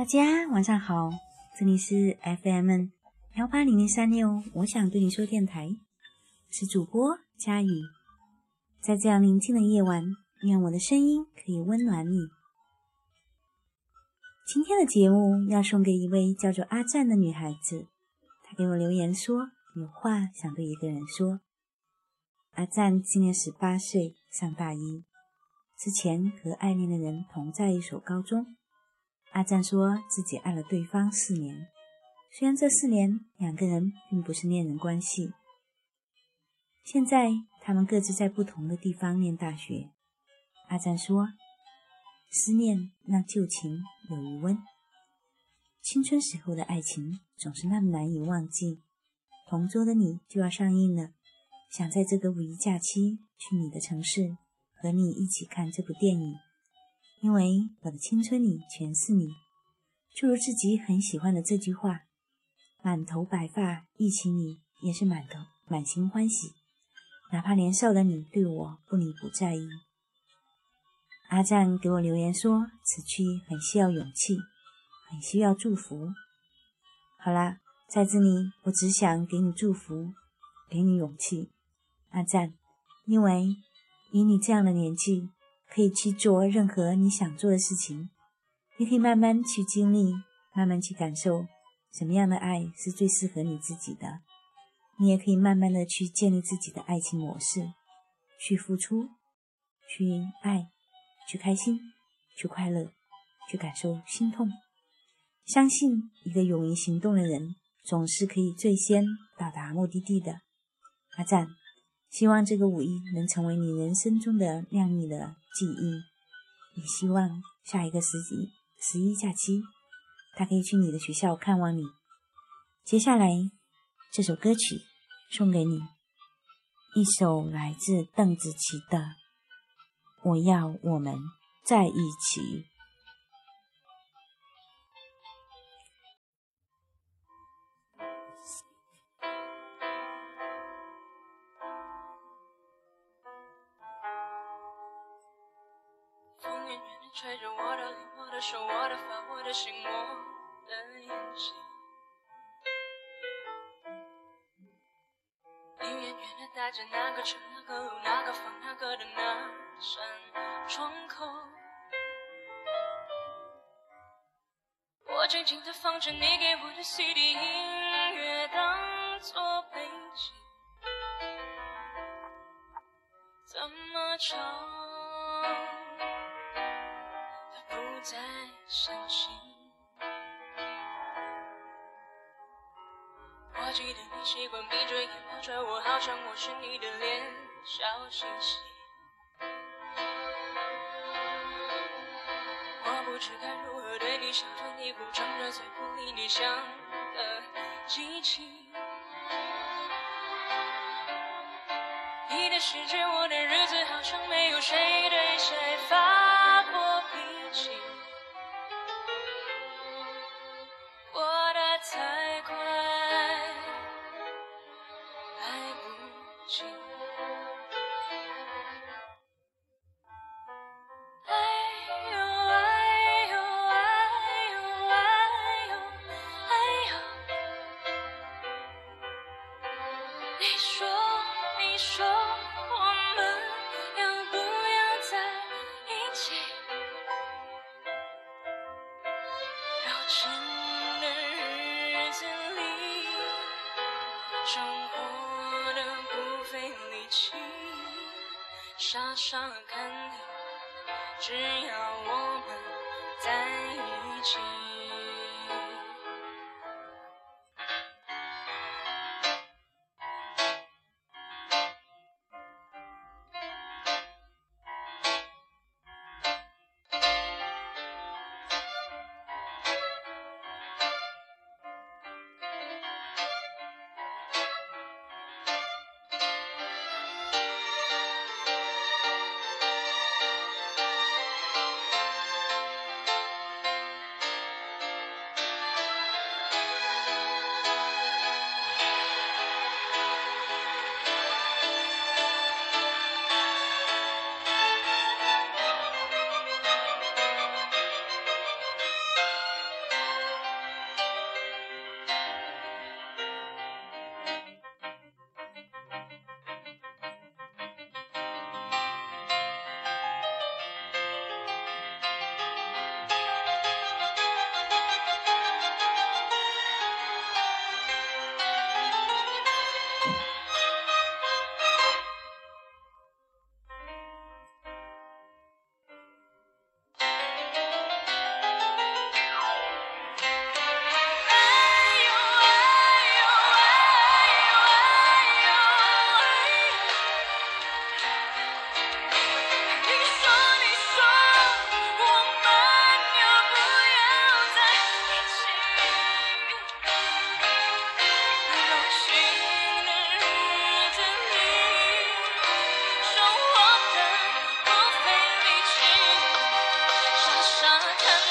大家晚上好，这里是 FM 幺八零零三六，我想对你说电台，我是主播佳宇。在这样宁静的夜晚，愿我的声音可以温暖你。今天的节目要送给一位叫做阿赞的女孩子，她给我留言说有话想对一个人说。阿赞今年十八岁，上大一，之前和爱恋的人同在一所高中。阿赞说自己爱了对方四年，虽然这四年两个人并不是恋人关系。现在他们各自在不同的地方念大学。阿赞说：“思念让旧情有余温，青春时候的爱情总是那么难以忘记。”同桌的你就要上映了，想在这个五一假期去你的城市，和你一起看这部电影。因为我的青春里全是你，就如自己很喜欢的这句话：“满头白发忆起你，也是满头满心欢喜。”哪怕年少的你对我不理不在意。阿赞给我留言说：“此去很需要勇气，很需要祝福。”好啦，在这里我只想给你祝福，给你勇气，阿赞，因为以你这样的年纪。可以去做任何你想做的事情，你可以慢慢去经历，慢慢去感受什么样的爱是最适合你自己的。你也可以慢慢的去建立自己的爱情模式，去付出，去爱，去开心，去快乐，去感受心痛。相信一个勇于行动的人，总是可以最先到达目的地的。阿赞。希望这个五一能成为你人生中的亮丽的记忆，也希望下一个十一十一假期，他可以去你的学校看望你。接下来这首歌曲送给你，一首来自邓紫棋的《我要我们在一起》。吹着我的脸，我的手，我的发，我的心，我的眼睛。你远远的带着那个车，那个路，那个房，那个的那扇窗口。我静静的放着你给我的 CD 音乐，当作背景，怎么唱？再伤心。我记得你习惯闭着眼抱着我，好像我是你的脸，笑嘻嘻。我不知该如何对你笑着你哭，张着嘴不理你，像个机器。你的世界，我的日子，好像没有谁对谁发近的日子里，生活的不费力气，傻傻看你，只要我们在一起。come.